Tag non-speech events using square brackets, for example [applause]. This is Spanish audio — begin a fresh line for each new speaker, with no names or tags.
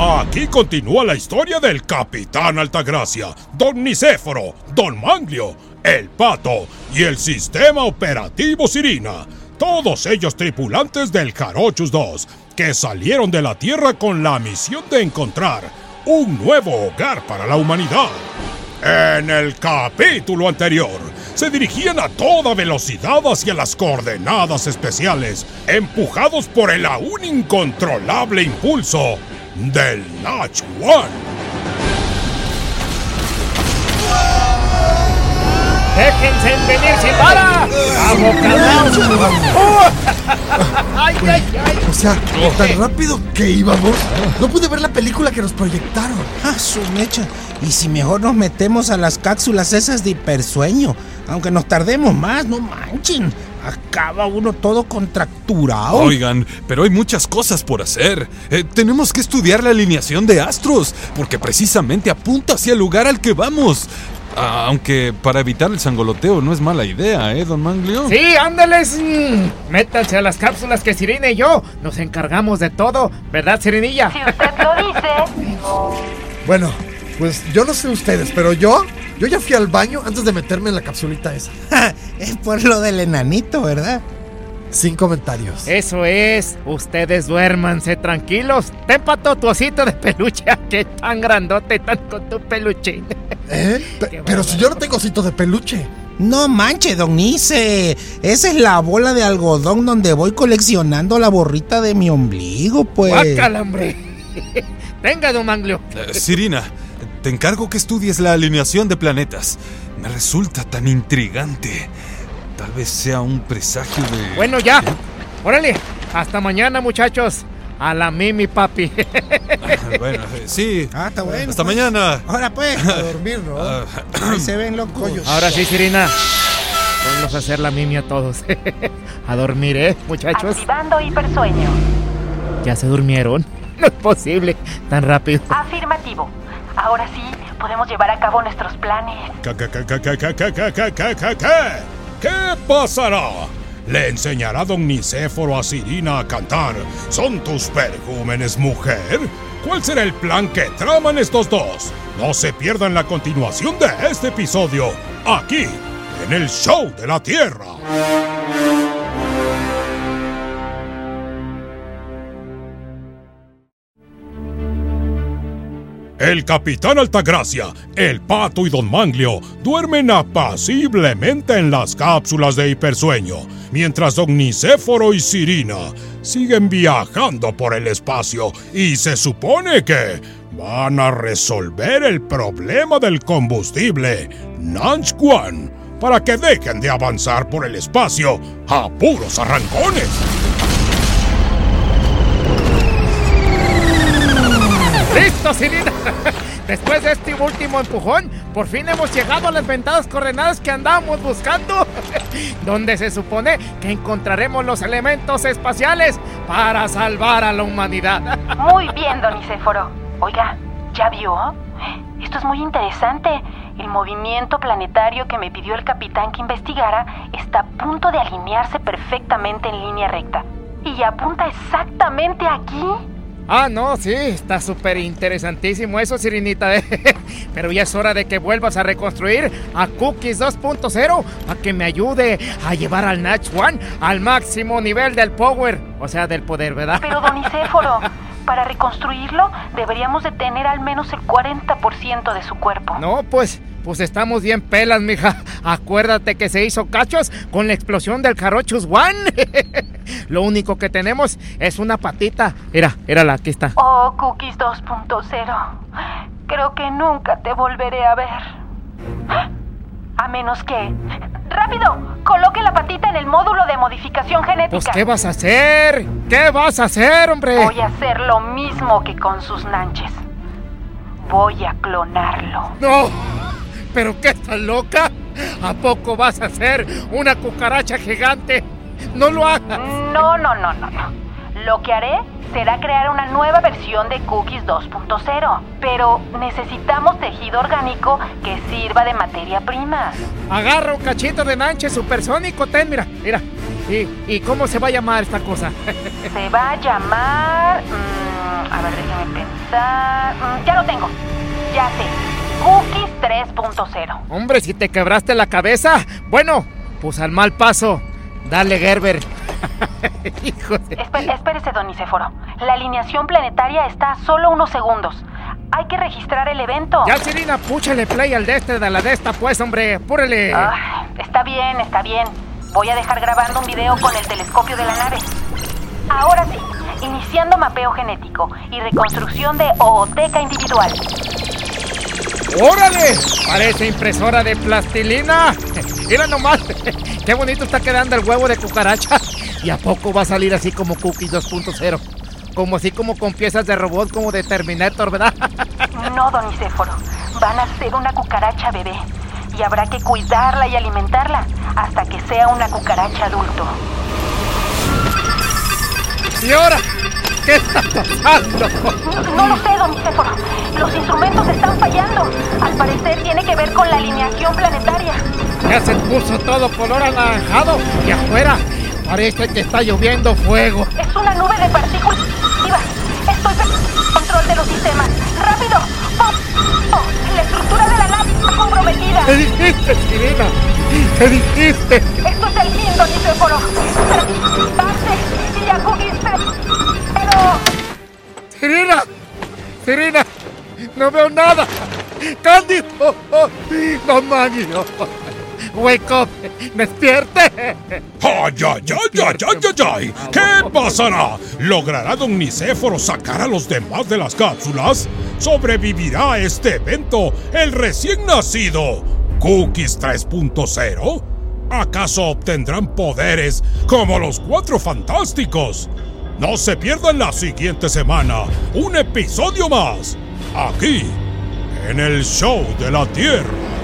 Aquí continúa la historia del Capitán Altagracia, Don Nicéforo, Don Manglio, el Pato y el Sistema Operativo Sirina. Todos ellos tripulantes del Jarochus 2, que salieron de la Tierra con la misión de encontrar un nuevo hogar para la humanidad. En el capítulo anterior, se dirigían a toda velocidad hacia las coordenadas especiales, empujados por el aún incontrolable impulso del Natch One.
¡Déjense venir sin para! [laughs] ¡Ay, ay, ay!
O sea, tan rápido que íbamos, no pude ver la película que nos proyectaron.
Ah, su mecha. Y si mejor nos metemos a las cápsulas esas de hipersueño, aunque nos tardemos más, no manchen. Acaba uno todo contracturado.
Oigan, pero hay muchas cosas por hacer. Eh, tenemos que estudiar la alineación de astros, porque precisamente apunta hacia el lugar al que vamos. Ah, aunque para evitar el sangoloteo no es mala idea, ¿eh, don Manglio?
Sí, ándeles. Métanse a las cápsulas que Sirina y yo nos encargamos de todo, ¿verdad, Sirinilla?
Si usted lo dice.
Bueno, pues yo no sé ustedes, pero yo, yo ya fui al baño antes de meterme en la capsulita esa. [laughs]
es por lo del enanito, ¿verdad?
Sin comentarios.
Eso es, ustedes duérmanse tranquilos. Ten pato tu osito de peluche, [laughs] que tan grandote, tan con tu peluchín.
¿Eh? Pe- pero si yo no tengo ositos de peluche.
No manche, don Nice. Esa es la bola de algodón donde voy coleccionando la borrita de mi ombligo, pues.
¡Guácala, hombre! [laughs] Venga, don Manglio.
Eh, Sirina, te encargo que estudies la alineación de planetas. Me resulta tan intrigante. Tal vez sea un presagio de...
Bueno, ya. Órale. Hasta mañana, muchachos. A la mimi, papi.
bueno, eh, sí.
Ah, está bueno.
Hasta
pues.
mañana.
Ahora pues.
A dormir, ¿no?
Ah,
Ahí se ven locos.
Ahora sí, Sirina. Ponlos a hacer la mimi a todos. a dormir, ¿eh, muchachos?
Activando hipersueño.
¿Ya se durmieron? No es posible. Tan rápido.
Afirmativo. Ahora sí, podemos llevar a cabo nuestros planes.
¿Qué, qué, qué, qué, qué, qué, qué, qué, qué, qué, qué, qué? ¿Qué pasará? ¿Le enseñará don Nicéforo a Sirina a cantar ¿Son tus pergúmenes, mujer? ¿Cuál será el plan que traman estos dos? No se pierdan la continuación de este episodio, aquí, en el Show de la Tierra. El capitán Altagracia, el pato y don Manglio duermen apaciblemente en las cápsulas de hipersueño, mientras don Nicéforo y Sirina siguen viajando por el espacio y se supone que van a resolver el problema del combustible Nanchuan para que dejen de avanzar por el espacio a puros arrancones.
¡Listo, Sirina! [laughs] Después de este último empujón, por fin hemos llegado a las ventadas coordenadas que andábamos buscando, [laughs] donde se supone que encontraremos los elementos espaciales para salvar a la humanidad. [laughs]
Muy bien, don Nicéforo. Oiga, ¿ya vio? Esto es muy interesante. El movimiento planetario que me pidió el capitán que investigara está a punto de alinearse perfectamente en línea recta. Y apunta exactamente aquí.
Ah, no, sí, está súper interesantísimo eso, Sirinita. ¿eh? [laughs] Pero ya es hora de que vuelvas a reconstruir a Cookies 2.0 para que me ayude a llevar al Natch One al máximo nivel del power, o sea, del poder, ¿verdad?
Pero, don Nicéforo, para reconstruirlo deberíamos de tener al menos el 40% de su cuerpo.
No, pues, pues estamos bien pelas, mija. [laughs] Acuérdate que se hizo cachos con la explosión del Jarochus One. [laughs] Lo único que tenemos es una patita. Era, era la, aquí está.
Oh, Cookies 2.0. Creo que nunca te volveré a ver. A menos que... ¡Rápido! Coloque la patita en el módulo de modificación genética.
Pues, ¿qué vas a hacer? ¿Qué vas a hacer, hombre?
Voy a hacer lo mismo que con sus nanches. Voy a clonarlo.
No, pero ¿qué estás loca? ¿A poco vas a hacer una cucaracha gigante? No lo hagas.
No, no, no, no, no. Lo que haré será crear una nueva versión de Cookies 2.0. Pero necesitamos tejido orgánico que sirva de materia prima.
Agarra un cachito de nanche supersónico, ten, mira, mira. ¿Y, y cómo se va a llamar esta cosa? [laughs]
Se va a llamar... mm, a ver, déjame pensar. Mm, ya lo tengo. Ya sé. Cookies 3.0.
Hombre, si te quebraste la cabeza. Bueno, pues al mal paso. Dale, Gerber. Hijo de...
Espe- espérese, don Nicéforo. La alineación planetaria está a solo unos segundos. Hay que registrar el evento.
Ya, Sirina, púchale play al de este de la de esta, pues, hombre. Apúrele.
Ah, está bien, está bien. Voy a dejar grabando un video con el telescopio de la nave. Ahora sí, iniciando mapeo genético y reconstrucción de ooteca individual.
¡Órale! Parece impresora de plastilina. [laughs] Mira nomás, [laughs] qué bonito está quedando el huevo de cucaracha. [laughs] ¿Y a poco va a salir así como Cookies 2.0? Como así como con piezas de robot como de Terminator, ¿verdad?
No, don Nicéforo. Van a ser una cucaracha bebé. Y habrá que cuidarla y alimentarla hasta que sea una cucaracha adulto.
¿Y ahora? ¿Qué está pasando?
No lo sé, don Nicéforo. Los instrumentos están fallando. Al parecer tiene que ver con la alineación planetaria.
Ya se puso todo color anaranjado y afuera parece que está lloviendo fuego.
Es una nube de partículas. Estoy control de los sistemas. ¡Rápido! ¡Oh! La estructura de la nave está comprometida.
¿Qué dijiste, Sirena? ¿Qué dijiste?
Esto es el fin, don Nicéforo.
Sirena, Sirena, no veo nada. Cándido, no Magno. Wake up, despierte.
¡Ay, ay, ay, ay, ay, ay, ay! ¿Qué pasará? ¿Logrará Don Nicéforo sacar a los demás de las cápsulas? ¿Sobrevivirá a este evento el recién nacido Cookies 3.0? ¿Acaso obtendrán poderes como los Cuatro Fantásticos? No se pierdan la siguiente semana un episodio más, aquí, en el Show de la Tierra.